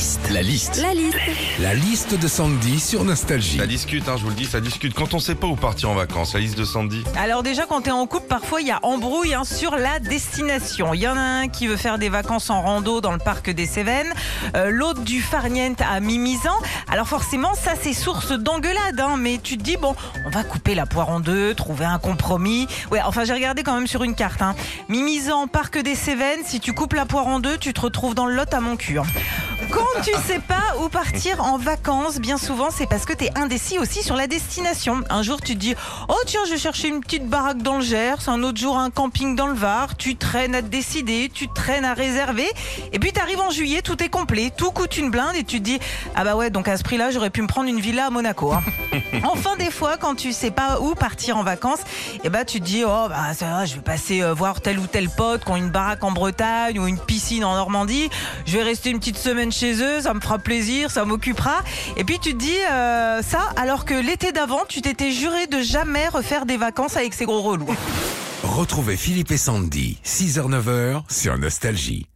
liste. La liste. La liste. La liste de Sandy sur Nostalgie. Ça discute, hein, je vous le dis, ça discute. Quand on sait pas où partir en vacances, la liste de Sandy. Alors déjà, quand t'es en couple, parfois il y a embrouille hein, sur la destination. Il y en a un qui veut faire des vacances en rando dans le parc des Cévennes, euh, l'autre du Farniente à Mimizan. Alors forcément, ça c'est source d'engueulade, hein, mais tu te dis bon, on va couper la poire en deux, trouver un compromis. Ouais, enfin j'ai regardé quand même sur une carte. Hein. Mimizan, parc des Cévennes. Si tu coupes la poire en deux, tu te retrouves dans le lot à mon cul. Quand tu sais pas où partir en vacances, bien souvent c'est parce que tu es indécis aussi sur la destination. Un jour tu te dis "Oh tiens, je vais chercher une petite baraque dans le Gers", un autre jour un camping dans le Var, tu traînes à te décider, tu traînes à réserver et puis tu arrives en juillet, tout est complet, tout coûte une blinde et tu te dis "Ah bah ouais, donc à ce prix-là, j'aurais pu me prendre une villa à Monaco." hein. enfin des fois quand tu sais pas où partir en vacances, et bah tu te dis "Oh bah ça va, je vais passer euh, voir tel ou tel pote qui ont une baraque en Bretagne ou une piscine en Normandie, je vais rester une petite semaine chez eux, ça me fera plaisir, ça m'occupera. Et puis tu te dis euh, ça alors que l'été d'avant, tu t'étais juré de jamais refaire des vacances avec ces gros relous. Retrouvez Philippe et Sandy, 6h-9h sur Nostalgie.